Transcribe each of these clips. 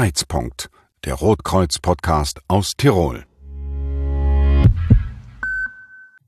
Streitpunkt, der Rotkreuz-Podcast aus Tirol.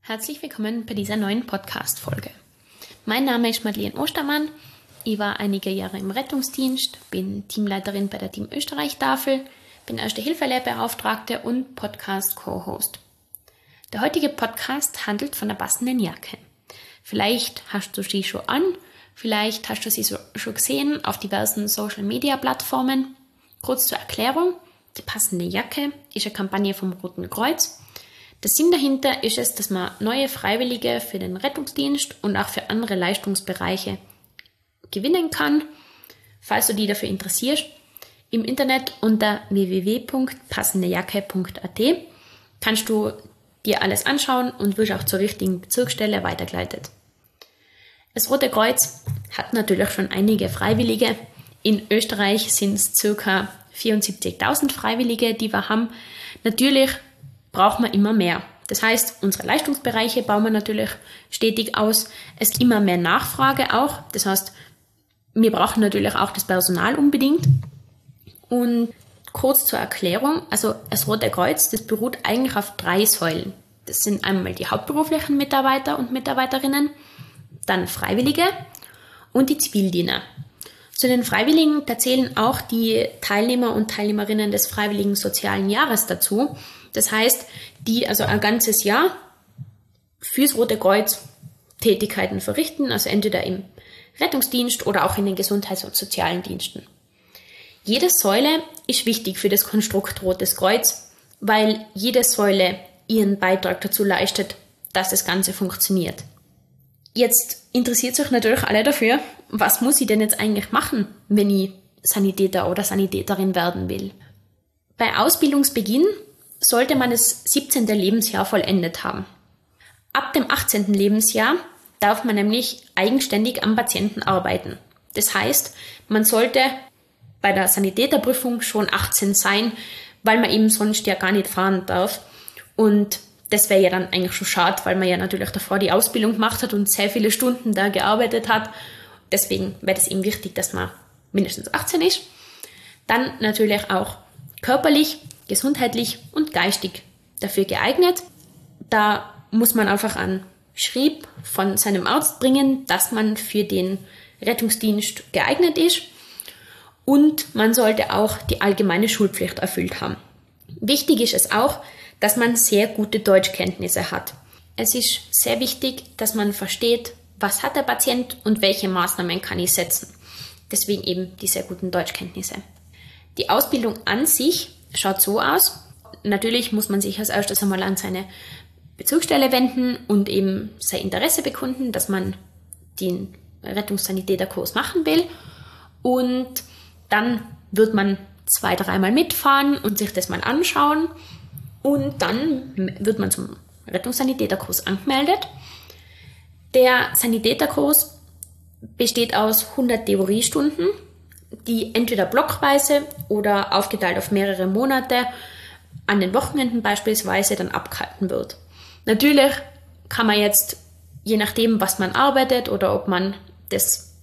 Herzlich willkommen bei dieser neuen Podcast-Folge. Mein Name ist Madeleine Ostermann. Ich war einige Jahre im Rettungsdienst, bin Teamleiterin bei der Team Österreich-Tafel, bin Erste Hilfe-Lehrbeauftragte und Podcast-Co-Host. Der heutige Podcast handelt von der passenden Jacke. Vielleicht hast du sie schon an, vielleicht hast du sie schon gesehen auf diversen Social-Media-Plattformen. Kurz zur Erklärung. Die passende Jacke ist eine Kampagne vom Roten Kreuz. Der Sinn dahinter ist es, dass man neue Freiwillige für den Rettungsdienst und auch für andere Leistungsbereiche gewinnen kann. Falls du dich dafür interessierst, im Internet unter www.passendejacke.at kannst du dir alles anschauen und wirst auch zur richtigen Bezirksstelle weitergeleitet. Das Rote Kreuz hat natürlich schon einige Freiwillige. In Österreich sind es ca. 74.000 Freiwillige, die wir haben. Natürlich braucht man immer mehr. Das heißt, unsere Leistungsbereiche bauen wir natürlich stetig aus. Es gibt immer mehr Nachfrage auch. Das heißt, wir brauchen natürlich auch das Personal unbedingt. Und kurz zur Erklärung, also das Rote Kreuz, das beruht eigentlich auf drei Säulen. Das sind einmal die hauptberuflichen Mitarbeiter und Mitarbeiterinnen, dann Freiwillige und die Zivildiener. Zu den Freiwilligen, da zählen auch die Teilnehmer und Teilnehmerinnen des Freiwilligen Sozialen Jahres dazu. Das heißt, die also ein ganzes Jahr fürs Rote Kreuz Tätigkeiten verrichten, also entweder im Rettungsdienst oder auch in den Gesundheits- und sozialen Diensten. Jede Säule ist wichtig für das Konstrukt Rotes Kreuz, weil jede Säule ihren Beitrag dazu leistet, dass das Ganze funktioniert. Jetzt interessiert sich natürlich alle dafür, was muss ich denn jetzt eigentlich machen, wenn ich Sanitäter oder Sanitäterin werden will. Bei Ausbildungsbeginn sollte man das 17. Lebensjahr vollendet haben. Ab dem 18. Lebensjahr darf man nämlich eigenständig am Patienten arbeiten. Das heißt, man sollte bei der Sanitäterprüfung schon 18 sein, weil man eben sonst ja gar nicht fahren darf. Und das wäre ja dann eigentlich schon schade, weil man ja natürlich davor die Ausbildung gemacht hat und sehr viele Stunden da gearbeitet hat. Deswegen wäre es eben wichtig, dass man mindestens 18 ist. Dann natürlich auch körperlich, gesundheitlich und geistig dafür geeignet. Da muss man einfach an Schrieb von seinem Arzt bringen, dass man für den Rettungsdienst geeignet ist. Und man sollte auch die allgemeine Schulpflicht erfüllt haben. Wichtig ist es auch, dass man sehr gute Deutschkenntnisse hat. Es ist sehr wichtig, dass man versteht, was hat der Patient und welche Maßnahmen kann ich setzen. Deswegen eben die sehr guten Deutschkenntnisse. Die Ausbildung an sich schaut so aus. Natürlich muss man sich als erstes einmal an seine Bezugsstelle wenden und eben sein Interesse bekunden, dass man den Rettungssanitäterkurs machen will. Und dann wird man zwei, dreimal mitfahren und sich das mal anschauen. Und dann wird man zum Rettungssanitäterkurs angemeldet. Der Sanitäterkurs besteht aus 100 Theoriestunden, die entweder blockweise oder aufgeteilt auf mehrere Monate an den Wochenenden beispielsweise dann abgehalten wird. Natürlich kann man jetzt, je nachdem, was man arbeitet oder ob man das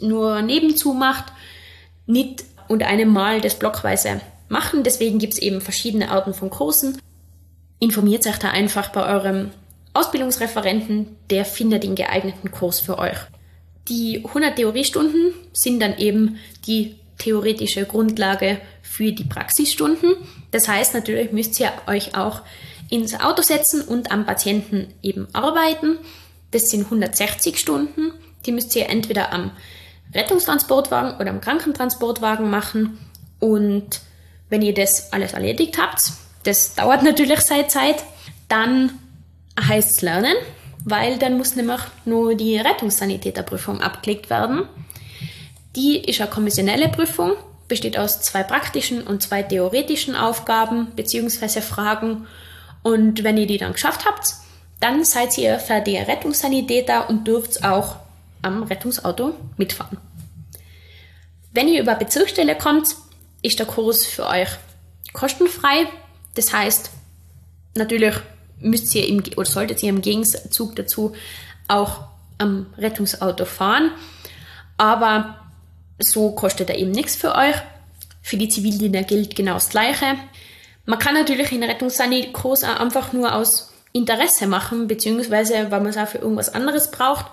nur nebenzu macht, nicht unter einem Mal das blockweise machen. Deswegen gibt es eben verschiedene Arten von Kursen. Informiert euch da einfach bei eurem Ausbildungsreferenten, der findet den geeigneten Kurs für euch. Die 100 Theoriestunden sind dann eben die theoretische Grundlage für die Praxisstunden. Das heißt, natürlich müsst ihr euch auch ins Auto setzen und am Patienten eben arbeiten. Das sind 160 Stunden. Die müsst ihr entweder am Rettungstransportwagen oder am Krankentransportwagen machen. Und wenn ihr das alles erledigt habt, das dauert natürlich seine Zeit, dann heißt lernen, weil dann muss nämlich nur die Rettungssanitäterprüfung abgelegt werden. Die ist eine kommissionelle Prüfung, besteht aus zwei praktischen und zwei theoretischen Aufgaben bzw. Fragen. Und wenn ihr die dann geschafft habt, dann seid ihr fertiger Rettungssanitäter und dürft auch am Rettungsauto mitfahren. Wenn ihr über Bezirksstelle kommt, ist der Kurs für euch kostenfrei. Das heißt, natürlich müsst ihr im, oder solltet ihr im Gegenzug dazu auch am Rettungsauto fahren. Aber so kostet er eben nichts für euch. Für die Zivildiener gilt genau das Gleiche. Man kann natürlich in Rettungssani-Kurs einfach nur aus Interesse machen, beziehungsweise weil man es auch für irgendwas anderes braucht.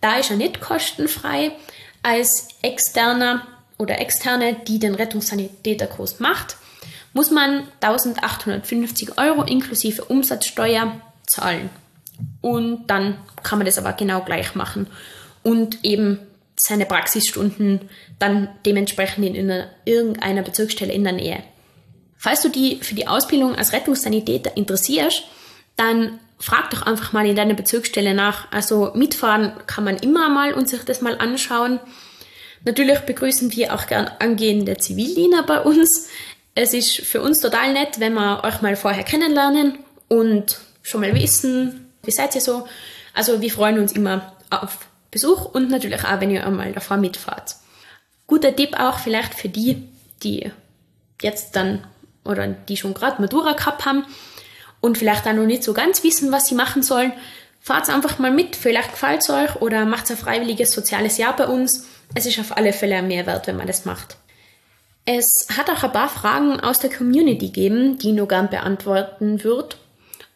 Da ist er nicht kostenfrei. Als externer oder externe, die den Rettungssanitäterkurs macht, muss man 1850 Euro inklusive Umsatzsteuer zahlen. Und dann kann man das aber genau gleich machen und eben seine Praxisstunden dann dementsprechend in irgendeiner Bezirksstelle in der Nähe. Falls du die für die Ausbildung als Rettungssanitäter interessierst, dann frag doch einfach mal in deiner Bezirksstelle nach. Also mitfahren kann man immer mal und sich das mal anschauen. Natürlich begrüßen wir auch gern angehende Zivildiener bei uns. Es ist für uns total nett, wenn wir euch mal vorher kennenlernen und schon mal wissen, wie seid ihr so. Also wir freuen uns immer auf Besuch und natürlich auch, wenn ihr einmal davor mitfahrt. Guter Tipp auch vielleicht für die, die jetzt dann oder die schon gerade Matura gehabt haben und vielleicht auch noch nicht so ganz wissen, was sie machen sollen. Fahrt einfach mal mit, vielleicht gefällt es euch oder macht ein freiwilliges soziales Jahr bei uns. Es ist auf alle Fälle ein Mehrwert, wenn man das macht. Es hat auch ein paar Fragen aus der Community gegeben, die gern beantworten wird.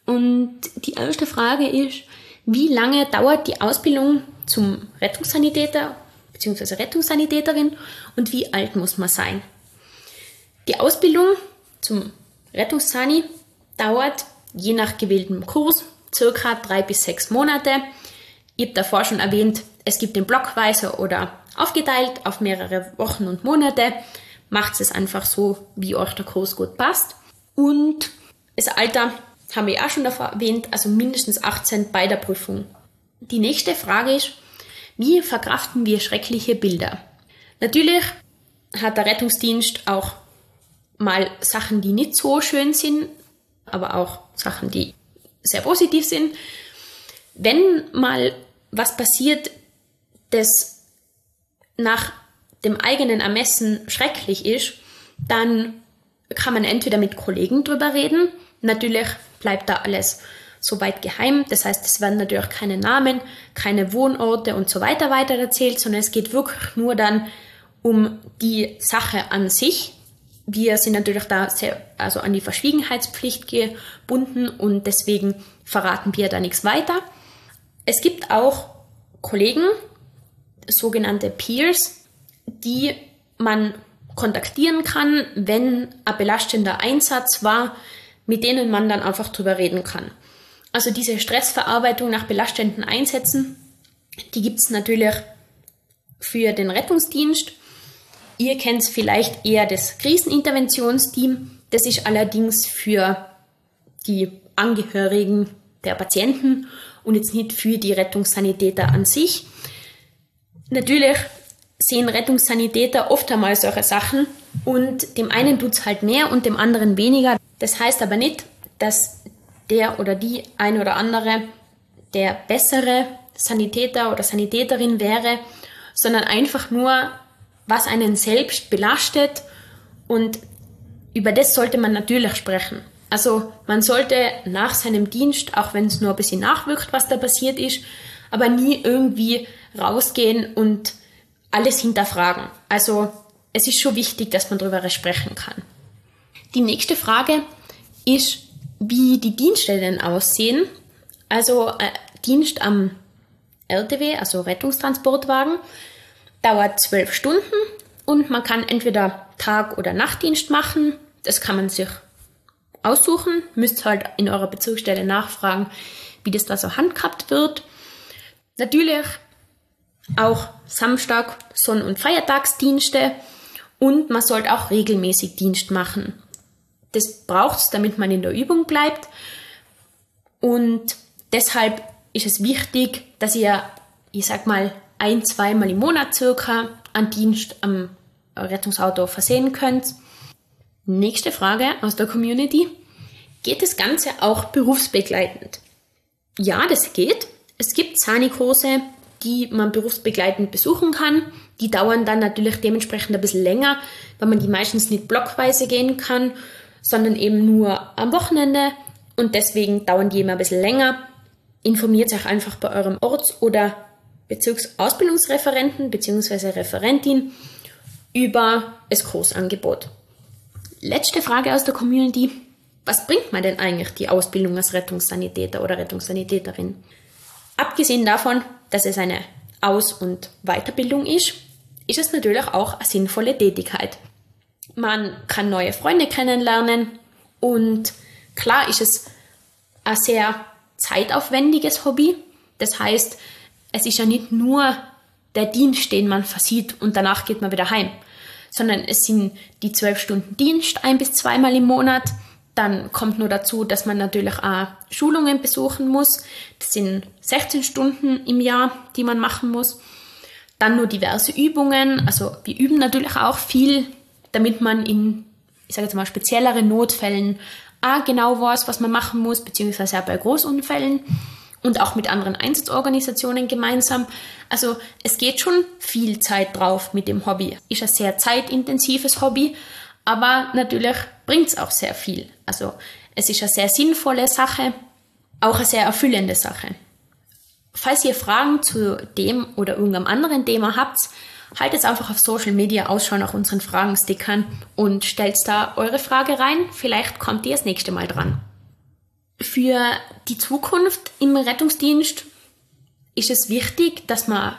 Und die erste Frage ist, wie lange dauert die Ausbildung zum Rettungssanitäter bzw. Rettungssanitäterin und wie alt muss man sein? Die Ausbildung zum Rettungssani dauert je nach gewähltem Kurs circa drei bis sechs Monate. Ich habe davor schon erwähnt, es gibt den blockweise oder aufgeteilt auf mehrere Wochen und Monate. Macht es einfach so, wie euch der Kurs gut passt. Und das Alter haben wir auch schon erwähnt, also mindestens 18 bei der Prüfung. Die nächste Frage ist, wie verkraften wir schreckliche Bilder? Natürlich hat der Rettungsdienst auch mal Sachen, die nicht so schön sind, aber auch Sachen, die sehr positiv sind. Wenn mal was passiert, das nach dem eigenen Ermessen schrecklich ist, dann kann man entweder mit Kollegen drüber reden. Natürlich bleibt da alles soweit geheim. Das heißt, es werden natürlich keine Namen, keine Wohnorte und so weiter weiter erzählt, sondern es geht wirklich nur dann um die Sache an sich. Wir sind natürlich da sehr, also an die Verschwiegenheitspflicht gebunden und deswegen verraten wir da nichts weiter. Es gibt auch Kollegen, sogenannte Peers, die man kontaktieren kann, wenn ein belastender Einsatz war, mit denen man dann einfach drüber reden kann. Also diese Stressverarbeitung nach belastenden Einsätzen, die gibt es natürlich für den Rettungsdienst. Ihr kennt vielleicht eher das Kriseninterventionsteam. Das ist allerdings für die Angehörigen der Patienten und jetzt nicht für die Rettungssanitäter an sich. Natürlich sehen Rettungssanitäter oft einmal solche Sachen und dem einen tut es halt mehr und dem anderen weniger. Das heißt aber nicht, dass der oder die ein oder andere der bessere Sanitäter oder Sanitäterin wäre, sondern einfach nur, was einen selbst belastet und über das sollte man natürlich sprechen. Also man sollte nach seinem Dienst, auch wenn es nur ein bisschen nachwirkt, was da passiert ist, aber nie irgendwie rausgehen und alles hinterfragen. Also es ist schon wichtig, dass man darüber sprechen kann. Die nächste Frage ist, wie die Dienststellen aussehen. Also äh, Dienst am RTW, also Rettungstransportwagen, dauert zwölf Stunden und man kann entweder Tag- oder Nachtdienst machen. Das kann man sich aussuchen. Müsst halt in eurer Bezirksstelle nachfragen, wie das da so handhabt wird. Natürlich auch Samstag, Sonn- und Feiertagsdienste und man sollte auch regelmäßig Dienst machen. Das braucht es, damit man in der Übung bleibt. Und deshalb ist es wichtig, dass ihr, ich sag mal, ein, zweimal im Monat circa an Dienst am Rettungsauto versehen könnt. Nächste Frage aus der Community. Geht das Ganze auch berufsbegleitend? Ja, das geht. Es gibt Sani-Kurse, die man berufsbegleitend besuchen kann. Die dauern dann natürlich dementsprechend ein bisschen länger, weil man die meistens nicht blockweise gehen kann, sondern eben nur am Wochenende und deswegen dauern die immer ein bisschen länger. Informiert euch einfach bei eurem Orts- oder Bezirksausbildungsreferenten bzw. Referentin über das Kursangebot. Letzte Frage aus der Community. Was bringt man denn eigentlich die Ausbildung als Rettungssanitäter oder Rettungssanitäterin? Abgesehen davon, dass es eine Aus- und Weiterbildung ist, ist es natürlich auch eine sinnvolle Tätigkeit. Man kann neue Freunde kennenlernen und klar ist es ein sehr zeitaufwendiges Hobby. Das heißt, es ist ja nicht nur der Dienst, den man versieht und danach geht man wieder heim, sondern es sind die zwölf Stunden Dienst ein bis zweimal im Monat. Dann kommt nur dazu, dass man natürlich auch Schulungen besuchen muss. Das sind 16 Stunden im Jahr, die man machen muss. Dann nur diverse Übungen. Also wir üben natürlich auch viel, damit man in, ich sage jetzt mal, spezielleren Notfällen auch genau weiß, was man machen muss, beziehungsweise auch bei Großunfällen und auch mit anderen Einsatzorganisationen gemeinsam. Also es geht schon viel Zeit drauf mit dem Hobby. Ist ein sehr zeitintensives Hobby, aber natürlich bringt es auch sehr viel. Also es ist eine sehr sinnvolle Sache, auch eine sehr erfüllende Sache. Falls ihr Fragen zu dem oder irgendeinem anderen Thema habt, haltet einfach auf Social Media Ausschau nach unseren Fragenstickern und stellt da eure Frage rein. Vielleicht kommt ihr das nächste Mal dran. Für die Zukunft im Rettungsdienst ist es wichtig, dass man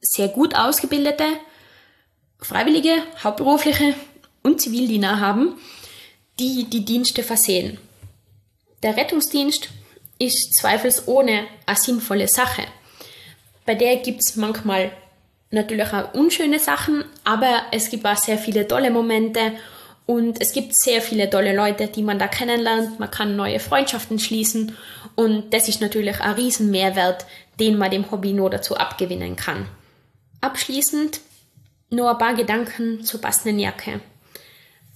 sehr gut ausgebildete Freiwillige, Hauptberufliche und Zivildiener haben, die die Dienste versehen. Der Rettungsdienst ist zweifelsohne eine sinnvolle Sache. Bei der gibt es manchmal natürlich auch unschöne Sachen, aber es gibt auch sehr viele tolle Momente und es gibt sehr viele tolle Leute, die man da kennenlernt. Man kann neue Freundschaften schließen und das ist natürlich ein riesen Mehrwert, den man dem Hobby nur dazu abgewinnen kann. Abschließend nur ein paar Gedanken zur passenden Jacke.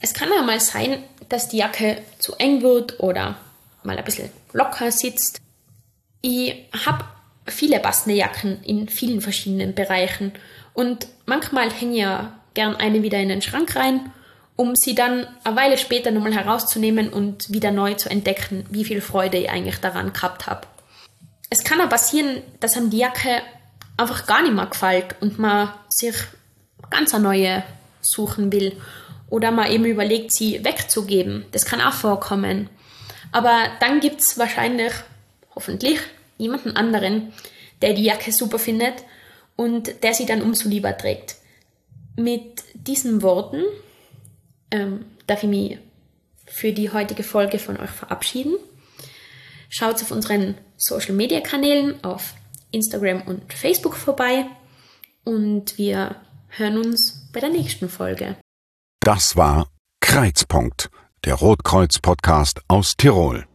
Es kann ja mal sein, dass die Jacke zu eng wird oder mal ein bisschen locker sitzt. Ich habe viele passende Jacken in vielen verschiedenen Bereichen und manchmal hänge ich ja gern eine wieder in den Schrank rein um sie dann eine Weile später nochmal herauszunehmen und wieder neu zu entdecken, wie viel Freude ich eigentlich daran gehabt habe. Es kann aber passieren, dass einem die Jacke einfach gar nicht mehr gefällt und man sich ganz eine neue suchen will oder man eben überlegt, sie wegzugeben. Das kann auch vorkommen. Aber dann gibt es wahrscheinlich, hoffentlich, jemanden anderen, der die Jacke super findet und der sie dann umso lieber trägt. Mit diesen Worten ähm, darf ich mich für die heutige Folge von euch verabschieden. Schaut auf unseren Social Media Kanälen auf Instagram und Facebook vorbei und wir hören uns bei der nächsten Folge. Das war Kreizpunkt, der Rotkreuz Podcast aus Tirol.